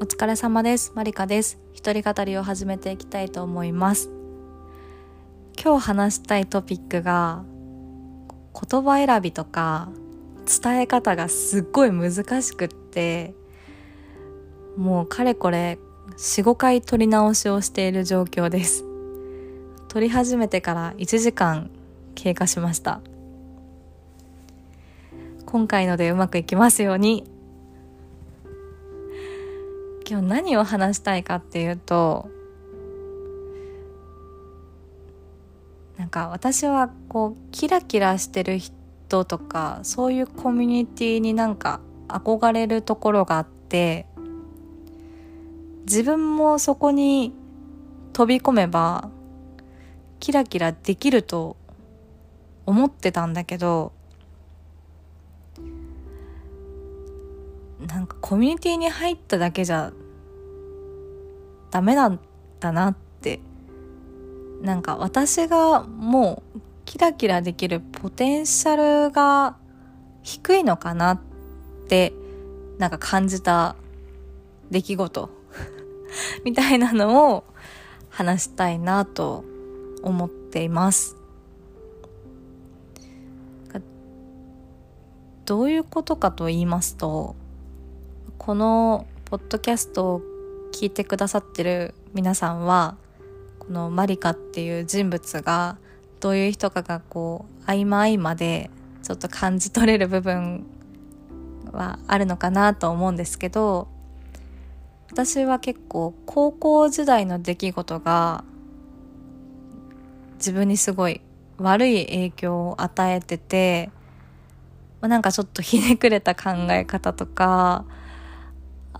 お疲れ様です。マリカです。一人語りを始めていきたいと思います。今日話したいトピックが、言葉選びとか伝え方がすっごい難しくって、もうかれこれ4、5回撮り直しをしている状況です。撮り始めてから1時間経過しました。今回のでうまくいきますように。今日何を話したいかっていうとなんか私はこうキラキラしてる人とかそういうコミュニティになんか憧れるところがあって自分もそこに飛び込めばキラキラできると思ってたんだけどなんかコミュニティに入っただけじゃダメなんだなってなんか私がもうキラキラできるポテンシャルが低いのかなってなんか感じた出来事 みたいなのを話したいなと思っています。どういうことかと言いますとこのポッドキャストを聞いてくださってる皆さんはこのマリカっていう人物がどういう人かがこう合間合間でちょっと感じ取れる部分はあるのかなと思うんですけど私は結構高校時代の出来事が自分にすごい悪い影響を与えててなんかちょっとひねくれた考え方とか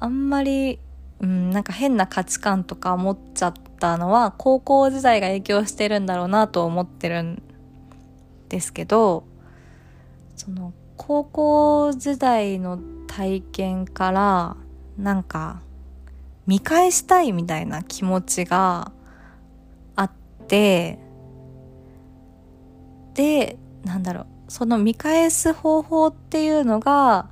あんまり、うん、なんか変な価値観とか思っちゃったのは高校時代が影響してるんだろうなと思ってるんですけどその高校時代の体験からなんか見返したいみたいな気持ちがあってでなんだろうその見返す方法っていうのが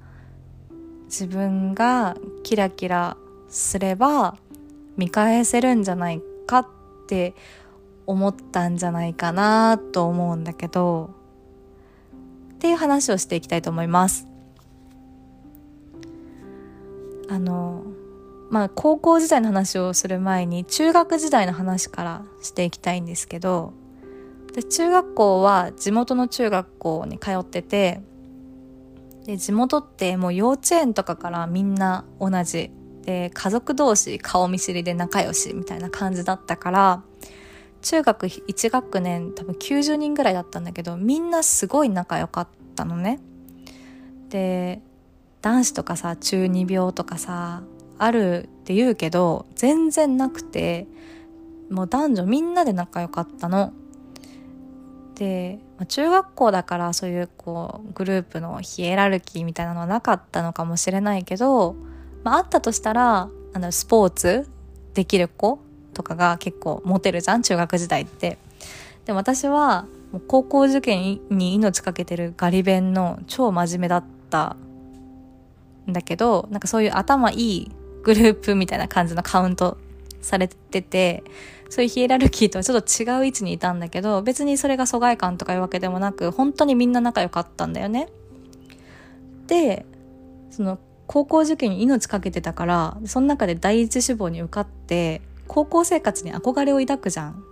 自分がキラキラすれば見返せるんじゃないかって思ったんじゃないかなと思うんだけどっていう話をしていきたいと思います。あのまあ高校時代の話をする前に中学時代の話からしていきたいんですけどで中学校は地元の中学校に通っててで地元ってもう幼稚園とかからみんな同じ。で家族同士顔見知りで仲良しみたいな感じだったから中学1学年多分90人ぐらいだったんだけどみんなすごい仲良かったのね。で男子とかさ中二病とかさあるって言うけど全然なくてもう男女みんなで仲良かったの。で中学校だからそういうこうグループのヒエラルキーみたいなのはなかったのかもしれないけど、まあ、あったとしたらあのスポーツできる子とかが結構モテるじゃん中学時代って。でも私はもう高校受験に命かけてるガリ勉の超真面目だったんだけどなんかそういう頭いいグループみたいな感じのカウントされててそういうヒエラルキーとはちょっと違う位置にいたんだけど別にそれが疎外感とかいうわけでもなく本当にみんな仲良かったんだよね。でその高校受験に命かけてたからその中で第一志望に受かって高校生活に憧れを抱くじゃん。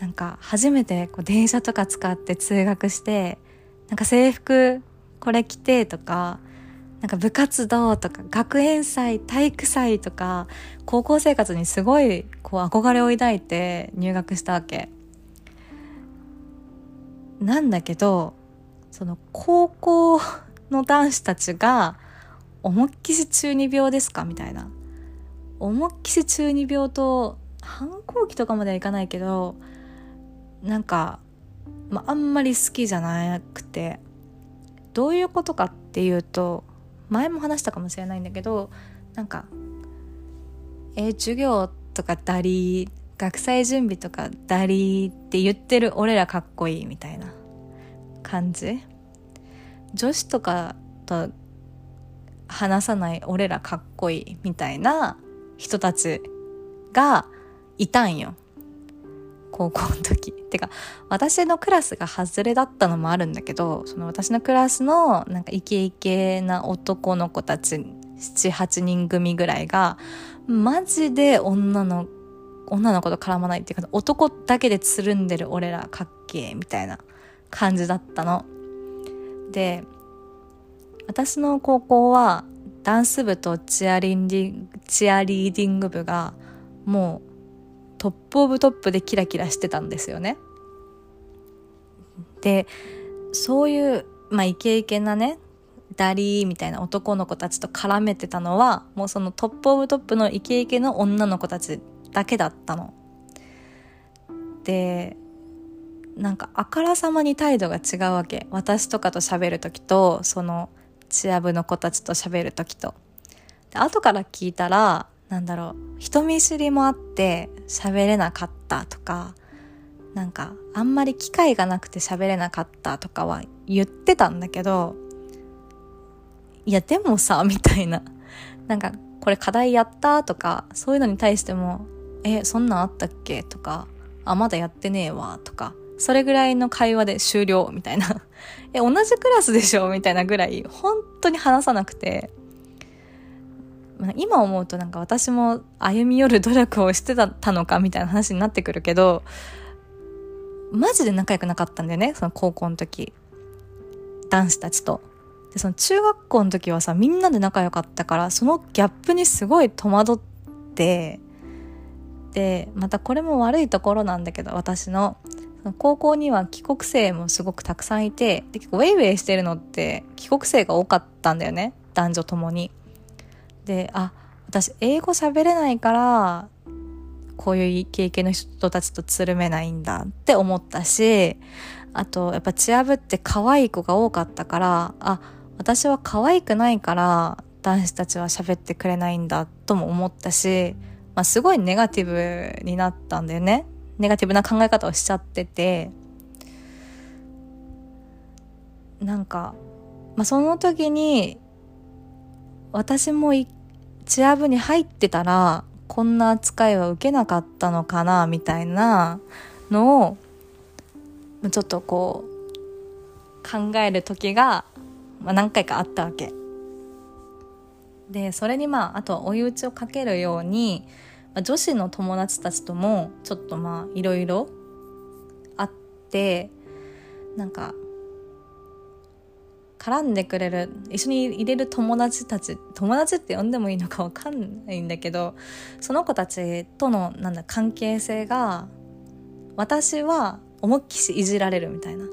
なんか初めてこう電車とか使って通学してなんか制服これ着てとかなんか部活動とか学園祭体育祭とか高校生活にすごいこう憧れを抱いて入学したわけ。なんだけどその高校の男子たちが思いっきし中二病ですかみたいな。思いっきし中二病と反抗期とかまではいかないけどなんか、まあ、あんまり好きじゃなくてどういうことかっていうと前も話したかもしれないんだけどなんかえ、授業とかダリー学祭準備とかダリーって言ってる俺らかっこいいみたいな感じ？女子とかと話さない俺らかっこいいみたいな人たちがいたんよ。高校の時 てか私のクラスが外れだったのもあるんだけどその私のクラスのなんかイケイケな男の子たち78人組ぐらいがマジで女の女の子と絡まないっていうか男だけでつるんでる俺らかっけえみたいな感じだったの。で私の高校はダンス部とチアリンディチアリーディング部がもうトップオブトップでキラキラしてたんですよね。でそういうまあイケイケなねダリーみたいな男の子たちと絡めてたのはもうそのトップオブトップのイケイケの女の子たちだけだったの。でなんかあからさまに態度が違うわけ私とかと喋る時とそのチア部の子たちと喋る時とで後から聞いたらなんだろう。人見知りもあって喋れなかったとかなんかあんまり機会がなくて喋れなかったとかは言ってたんだけどいやでもさ みたいな。なんかこれ課題やったとかそういうのに対してもえそんなんあったっけとかあまだやってねえわとかそれぐらいの会話で終了みたいな。え同じクラスでしょみたいなぐらい本当に話さなくて。今思うとなんか私も歩み寄る努力をしてたのかみたいな話になってくるけどマジで仲良くなかったんだよねその高校の時男子たちと。でその中学校の時はさみんなで仲良かったからそのギャップにすごい戸惑ってでまたこれも悪いところなんだけど私の高校には帰国生もすごくたくさんいてで結構ウェイウェイしてるのって帰国生が多かったんだよね男女ともに。であ私英語喋れないからこういう経験の人たちとつるめないんだって思ったしあとやっぱチア部って可愛い子が多かったからあ私は可愛くないから男子たちは喋ってくれないんだとも思ったし、まあ、すごいネガティブになったんだよね。ネガティブな考え方をしちゃってて。なんか、まあ、その時に私もチア部に入ってたらこんな扱いは受けなかったのかなみたいなのをちょっとこう考える時が、まあ、何回かあったわけ。でそれにまああとは追い打ちをかけるように、まあ、女子の友達たちともちょっとまあいろいろあってなんか絡んでくれる一緒に入れる友達たち友達って呼んでもいいのか分かんないんだけどその子たちとのなんだ関係性が私は思いっきしいじられるみたいな。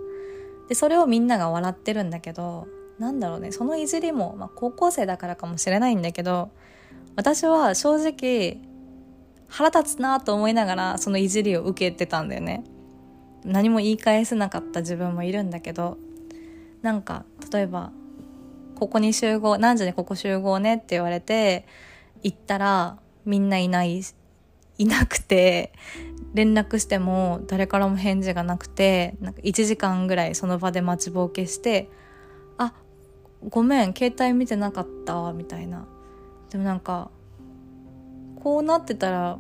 でそれをみんなが笑ってるんだけどなんだろうねそのいじりも、まあ、高校生だからかもしれないんだけど私は正直腹立つなと思いながらそのいじりを受けてたんだよね。何も言い返せなかった自分もいるんだけどなんか例えばここに集合何時にここ集合ねって言われて行ったらみんないないいなくて連絡しても誰からも返事がなくてなんか1時間ぐらいその場で待ちぼうけして「あごめん携帯見てなかった」みたいな。でもなんかこうなってたら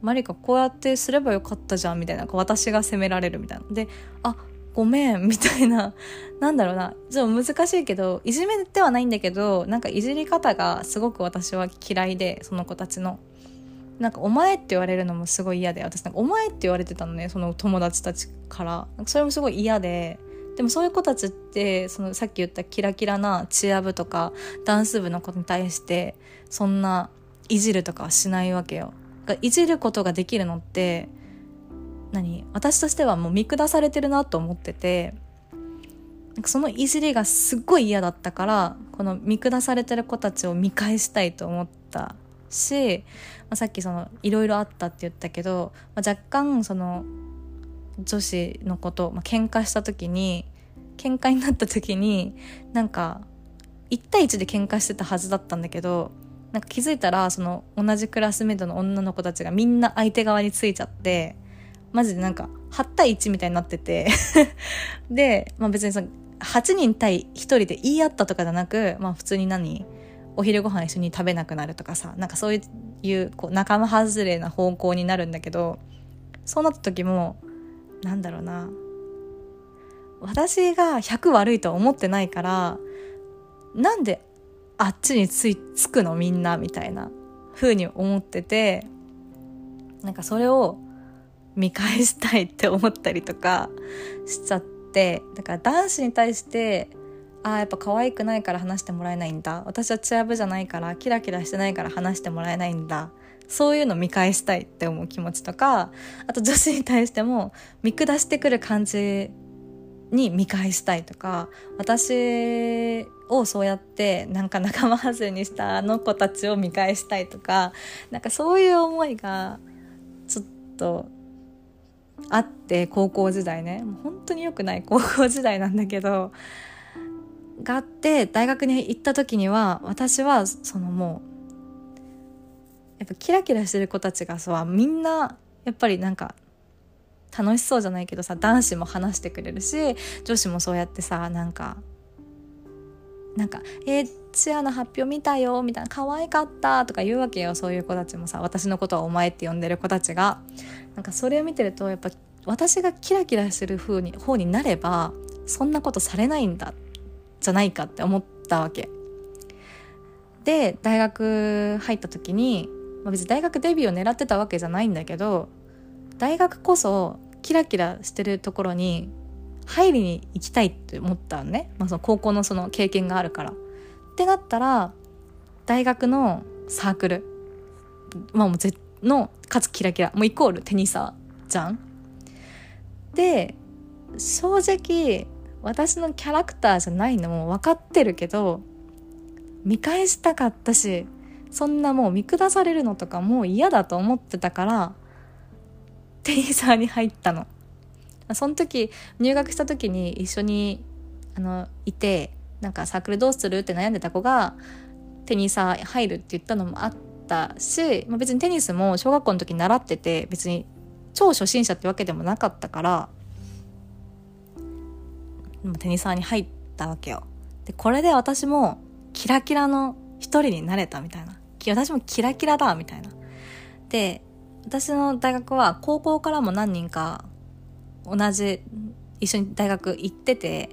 マリカこうやってすればよかったじゃんみたいな。私が責められるみたいな。で「あごめんみたいな なんだろうなちょっと難しいけどいじめではないんだけどなんかいじり方がすごく私は嫌いでその子たちの。なんか「お前」って言われるのもすごい嫌で私なんか「お前」って言われてたのねその友達たちからそれもすごい嫌ででもそういう子たちってそのさっき言ったキラキラなチア部とかダンス部の子に対してそんないじるとかはしないわけよ。いじることができるのって何？私としてはもう見下されてるなと思っててそのいじりがすっごい嫌だったからこの見下されてる子たちを見返したいと思ったし、まあ、さっきそのいろいろあったって言ったけど、まあ、若干その女子のこと、まあ、喧嘩した時に喧嘩になった時になんか1対1で喧嘩してたはずだったんだけどなんか気づいたらその同じクラスメートの女の子たちがみんな相手側についちゃってマジでなんか8対1みたいになってて。で、まあ別にその8人対1人で言い合ったとかじゃなく、まあ普通に何お昼ご飯一緒に食べなくなるとかさなんかそういうこう仲間外れな方向になるんだけどそうなった時もなんだろうな。私が100悪いとは思ってないからなんであっちについつくのみんなみたいな風に思っててなんかそれを見返したいって思ったりとかしちゃってだから男子に対してああやっぱ可愛くないから話してもらえないんだ。私はチア部じゃないからキラキラしてないから話してもらえないんだ。そういうの見返したいって思う気持ちとかあと女子に対しても見下してくる感じに見返したいとか私をそうやってなんか仲間外れにしたあの子たちを見返したいとかなんかそういう思いがちょっとあって高校時代ね。もう本当に良くない高校時代なんだけどがあって大学に行った時には私はそのもうやっぱキラキラしてる子たちがさみんなやっぱりなんか楽しそうじゃないけどさ男子も話してくれるし女子もそうやってさなんかなんか「えー、チアの発表見たよ」みたいな「可愛かった」とか言うわけよそういう子たちもさ私のことは「お前」って呼んでる子たちがなんかそれを見てるとやっぱ私がキラキラしてる風に方になればそんなことされないんだじゃないかって思ったわけ。で大学入った時に、まあ、別に大学デビューを狙ってたわけじゃないんだけど大学こそキラキラしてるところに入りに行きたいって思ったのね、まあ、その高校のその経験があるから。ってなったら大学のサークル、まあ、もうぜのかつキラキラもうイコールテニサーじゃん。で正直私のキャラクターじゃないのも分かってるけど見返したかったしそんなもう見下されるのとかもう嫌だと思ってたからテニサーに入ったの。その時入学した時に一緒にあのいてなんかサークルどうするって悩んでた子がテニサー入るって言ったのもあったし、まあ、別にテニスも小学校の時習ってて別に超初心者ってわけでもなかったからテニサーに入ったわけよ。でこれで私もキラキラの一人になれたみたいな私もキラキラだみたいな。で私の大学は高校からも何人か同じ一緒に大学行ってて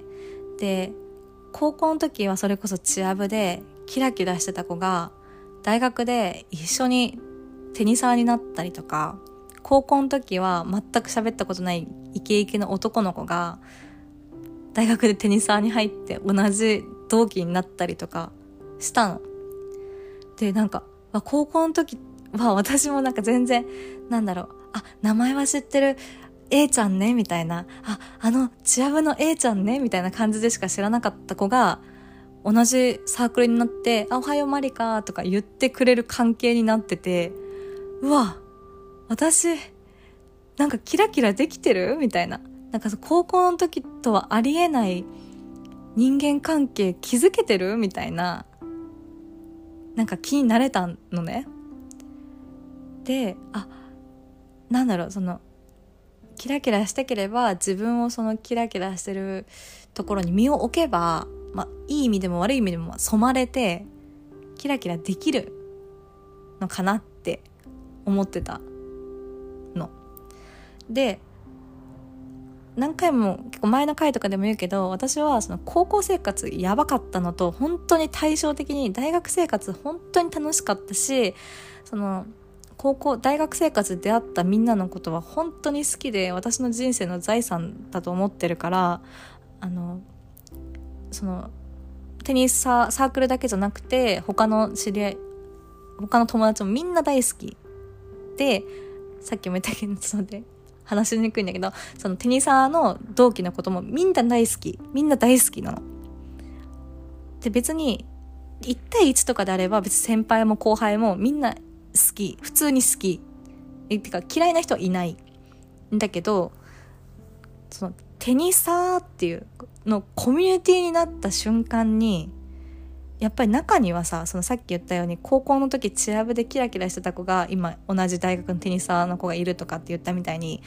で高校の時はそれこそチア部でキラキラしてた子が大学で一緒にテニサーになったりとか高校の時は全く喋ったことないイケイケの男の子が大学でテニサーに入って同じ同期になったりとかしたの。でなんか高校の時は私もなんか全然なんだろうあ名前は知ってる A ちゃんねみたいな。ああのチア部の A ちゃんねみたいな感じでしか知らなかった子が同じサークルになって「あおはようマリカ」とか言ってくれる関係になっててうわ私なんかキラキラできてる？みたいな。なんか高校の時とはありえない人間関係築けてる？みたいな。なんか気になれたのね。であなんだろうそのキラキラしたければ自分をそのキラキラしてるところに身を置けば、まあ、いい意味でも悪い意味でも染まれてキラキラできるのかなって思ってたの。で何回も結構前の回とかでも言うけど私はその高校生活やばかったのと本当に対照的に大学生活本当に楽しかったしその高校大学生活で出会ったみんなのことは本当に好きで私の人生の財産だと思ってるからあのそのテニスサークルだけじゃなくて他の知り合い他の友達もみんな大好きでさっきも言ったけどちょっと待って話しにくいんだけどそのテニサーの同期のこともみんな大好きみんな大好きなの。で別に1対1とかであれば別に先輩も後輩もみんな好き。普通に好き。えてか嫌いな人はいない。んだけどそのテニサーっていうのコミュニティになった瞬間にやっぱり中にはさそのさっき言ったように高校の時チア部でキラキラしてた子が今同じ大学のテニサーの子がいるとかって言ったみたいに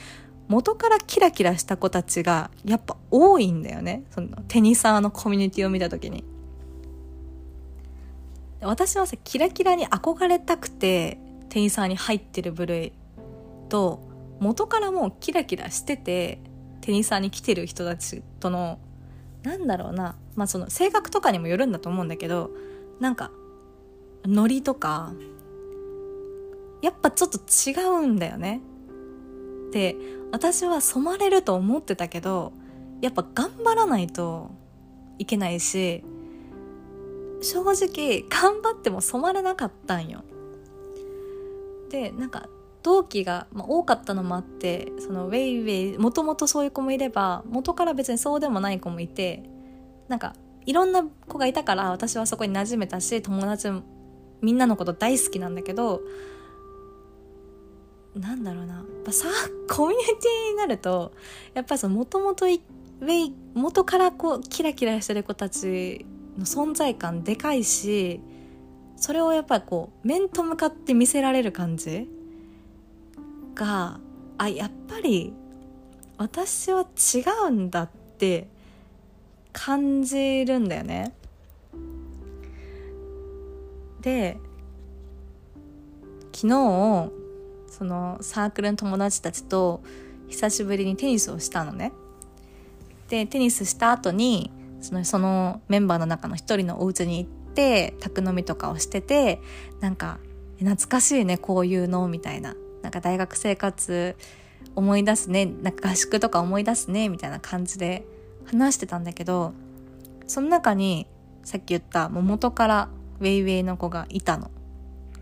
元からキラキラした子たちがやっぱ多いんだよね。そのテニサーのコミュニティを見た時に。私はさキラキラに憧れたくてテニサーに入ってる部類と元からもうキラキラしててテニサーに来てる人たちとのなんだろうなまあその性格とかにもよるんだと思うんだけどなんかノリとかやっぱちょっと違うんだよね。で私は染まれると思ってたけどやっぱ頑張らないといけないし正直頑張っても染まれなかったんよ。でなんか同期が、まあ、多かったのもあってそのウェイウェイもともとそういう子もいれば元から別にそうでもない子もいてなんかいろんな子がいたから私はそこに馴染めたし友達みんなのこと大好きなんだけどなんだろうなやっぱさコミュニティになるとやっぱりそのもともとウェイ元からこうキラキラしてる子たちの存在感でかいしそれをやっぱりこう面と向かって見せられる感じがあやっぱり私は違うんだって感じるんだよね。で昨日そのサークルの友達たちと久しぶりにテニスをしたのね。でテニスした後にそのそのメンバーの中の一人のお家に行って宅飲みとかをしててなんか懐かしいねこういうのみたいな。なんか大学生活思い出すねなんか合宿とか思い出すねみたいな感じで話してたんだけどその中にさっき言ったもう元からウェイウェイの子がいたの。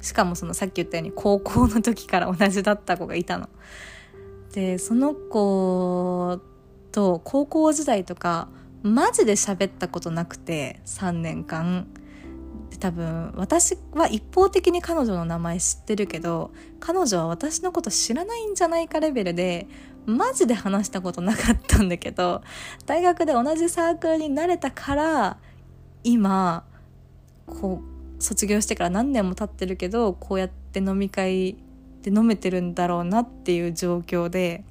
しかもそのさっき言ったように高校の時から同じだった子がいたの。でその子と高校時代とかマジで喋ったことなくて3年間。多分私は一方的に彼女の名前知ってるけど彼女は私のこと知らないんじゃないかレベルでマジで話したことなかったんだけど大学で同じサークルになれたから今こう卒業してから何年も経ってるけどこうやって飲み会で飲めてるんだろうなっていう状況で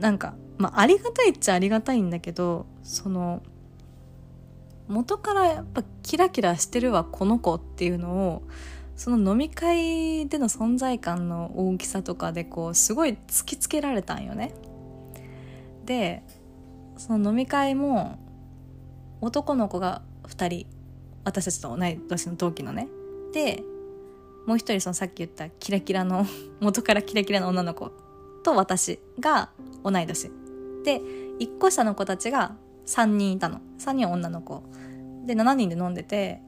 なんかまあありがたいっちゃありがたいんだけどその元からやっぱキラキラしてるわこの子っていうのをその飲み会での存在感の大きさとかでこうすごい突きつけられたんよね。でその飲み会も男の子が2人私たちと同い年の同期のねでもう一人そのさっき言ったキラキラの元からキラキラの女の子と私が同い年で1個下の子たちが3人いたの3人は女の子で7人で飲んでて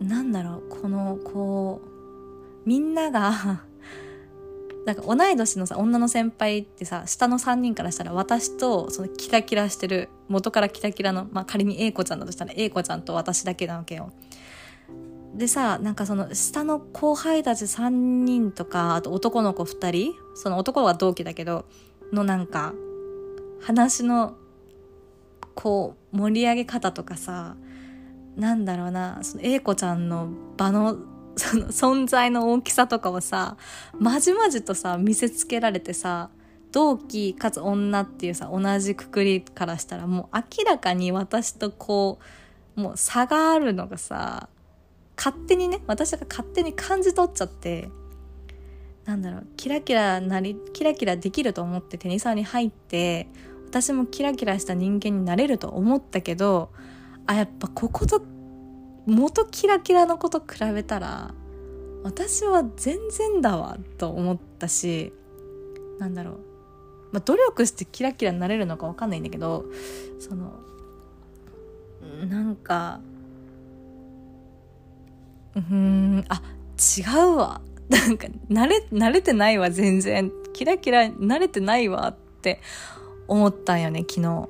なんだろうこのこうみんなが なんか同い年のさ女の先輩ってさ下の3人からしたら私とそのキラキラしてる元からキラキラの、まあ、仮に A 子ちゃんだとしたら A 子ちゃんと私だけなわけよ。でさなんかその下の後輩たち3人とかあと男の子2人その男は同期だけどのなんか話のこう盛り上げ方とかさなんだろうなその A 子ちゃんの場の その存在の大きさとかをさまじまじとさ見せつけられてさ同期かつ女っていうさ同じくくりからしたらもう明らかに私とこうもう差があるのがさ勝手にね私が勝手に感じ取っちゃってなんだろうキラキラなりキラキラできると思ってテニサーに入って私もキラキラした人間になれると思ったけどあやっぱここと元キラキラのこと比べたら私は全然だわと思ったしなんだろう、まあ、努力してキラキラになれるのか分かんないんだけどそのなんかうんあ違うわ。なんか慣れ慣れてないわ全然。キラキラ慣れてないわって思ったんよね昨日。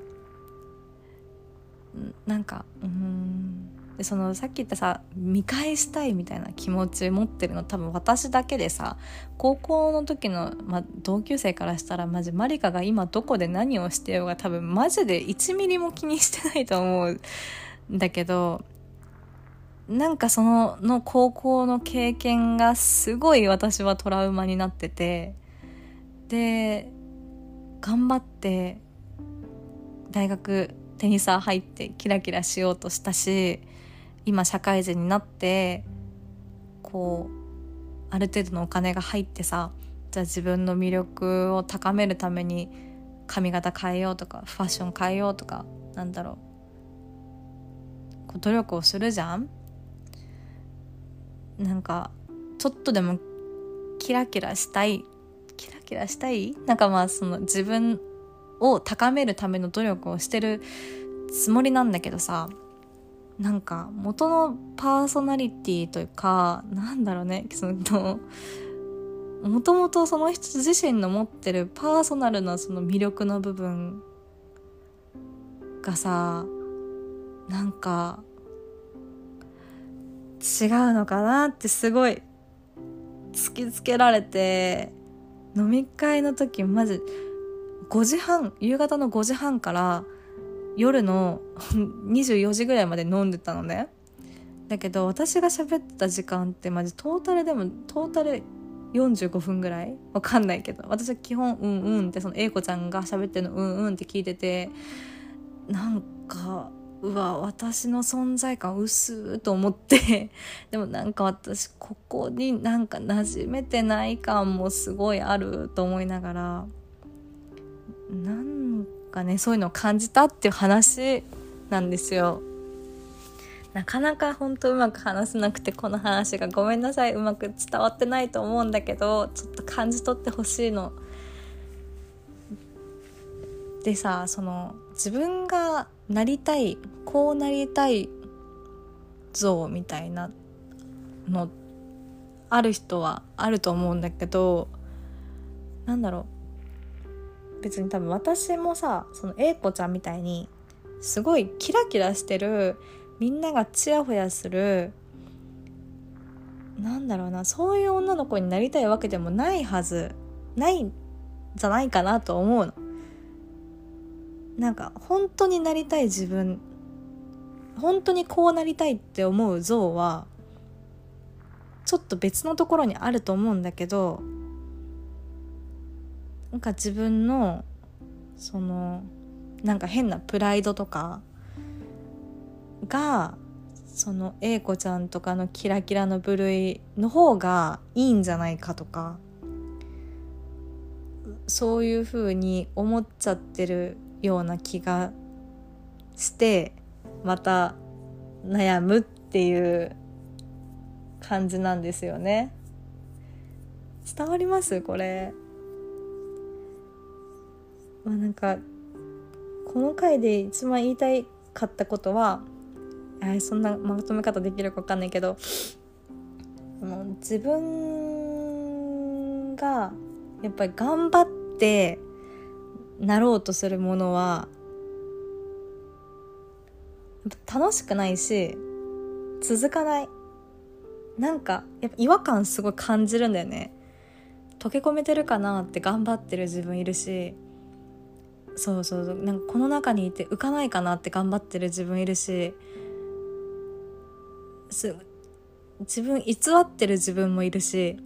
なんかうん。でそのさっき言ったさ見返したいみたいな気持ち持ってるの多分私だけでさ高校の時の、ま、同級生からしたらマジマリカが今どこで何をしてようが多分マジで1ミリも気にしてないと思うんだけどなんかそのの高校の経験がすごい私はトラウマになっててで頑張って大学テニサー入ってキラキラしようとしたし今社会人になってこうある程度のお金が入ってさじゃあ自分の魅力を高めるために髪型変えようとかファッション変えようとかなんだろう。こう努力をするじゃん。なんかちょっとでもキラキラしたいキラキラしたい？なんかまあその自分を高めるための努力をしてるつもりなんだけどさなんか元のパーソナリティというかなんだろうね。そのもともとその人自身の持ってるパーソナルなその魅力の部分がさなんか違うのかなってすごい突きつけられて飲み会の時マジ5時半夕方の5時半から夜の 24時ぐらいまで飲んでたのね。だけど私が喋った時間ってマジトータルでもトータル45分ぐらい？わかんないけど。私は基本うんうんってその英子ちゃんが喋ってるのうんうんって聞いててなんかうわ私の存在感薄ーと思って でもなんか私ここになんか馴染めてない感もすごいあると思いながらなんかねそういうのを感じたっていう話なんですよ。なかなか本当うまく話せなくてこの話がごめんなさいうまく伝わってないと思うんだけどちょっと感じ取ってほしいの。でさその自分がなりたいこうなりたい像みたいなのある人はあると思うんだけどなんだろう別に多分私もさその A 子ちゃんみたいにすごいキラキラしてるみんながチヤホヤするなんだろうなそういう女の子になりたいわけでもないはずないんじゃないかなと思うの。なんか本当になりたい自分本当にこうなりたいって思う像はちょっと別のところにあると思うんだけどなんか自分のそのなんか変なプライドとかがその A 子ちゃんとかのキラキラの部類の方がいいんじゃないかとかそういうふうに思っちゃってるような気がしてまた悩むっていう感じなんですよね。伝わります？これ。まあなんかこの回で一番言いたいかったことはあそんなまとめ方できるか分かんないけど自分がやっぱり頑張ってなろうとするものは楽しくないし続かない。なんかやっぱ違和感すごい感じるんだよね。溶け込めてるかなって頑張ってる自分いるしそうそうそう。なんかこの中にいて浮かないかなって頑張ってる自分いるし自分偽ってる自分もいるし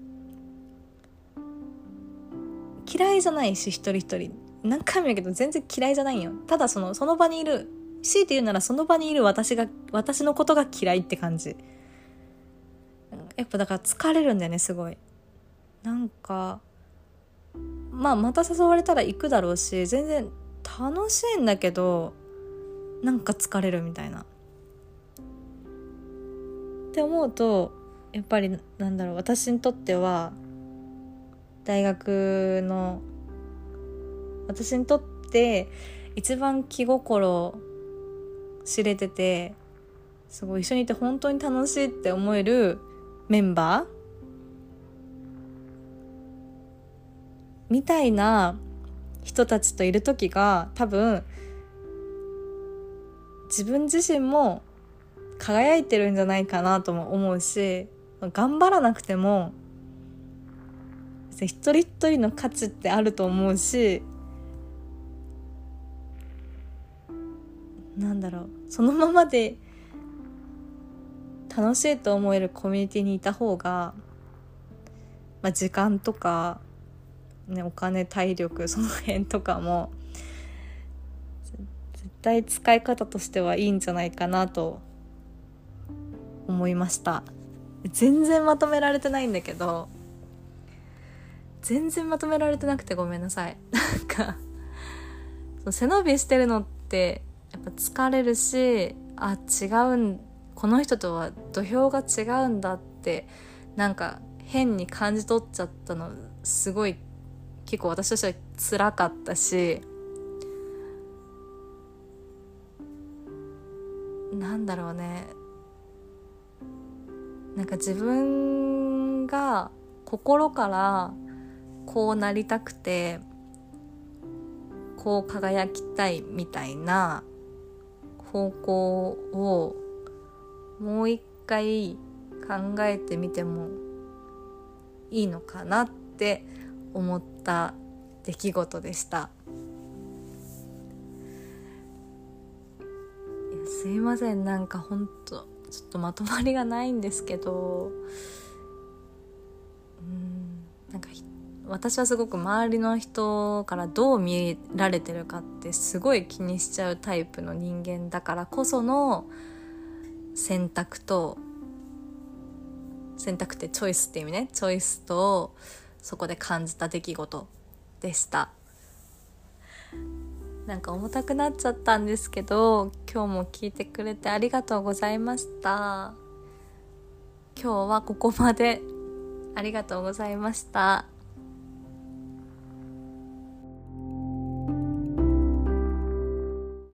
嫌いじゃないし一人一人。何回も言うけど全然嫌いじゃないよ。ただそのその場にいる強いて言うならその場にいる私が私のことが嫌いって感じ。やっぱだから疲れるんだよねすごい。なんかまあまた誘われたら行くだろうし全然楽しいんだけどなんか疲れるみたいな。って思うとやっぱりなんだろう私にとっては大学の私にとって一番気心知れててすごい一緒にいて本当に楽しいって思えるメンバー？みたいな人たちといる時が多分自分自身も輝いてるんじゃないかなとも思うし頑張らなくても一人一人の価値ってあると思うしなんだろう。そのままで楽しいと思えるコミュニティにいた方が、まあ、時間とか、ね、お金体力その辺とかも絶対使い方としてはいいんじゃないかなと思いました。全然まとめられてないんだけど全然まとめられてなくてごめんなさい。なんか背伸びしてるのってやっぱ疲れるしあ違うんこの人とは土俵が違うんだってなんか変に感じ取っちゃったのすごい結構私としては辛かったしなんだろうね。なんか自分が心からこうなりたくてこう輝きたいみたいな方向をもう一回考えてみてもいいのかなって思った出来事でした。すいません。なんかほんとちょっとまとまりがないんですけど。うん。なんか私はすごく周りの人からどう見られてるかってすごい気にしちゃうタイプの人間だからこその選択と選択ってチョイスって意味ね。チョイスとそこで感じた出来事でした。なんか重たくなっちゃったんですけど今日も聞いてくれてありがとうございました。今日はここまで。ありがとうございました。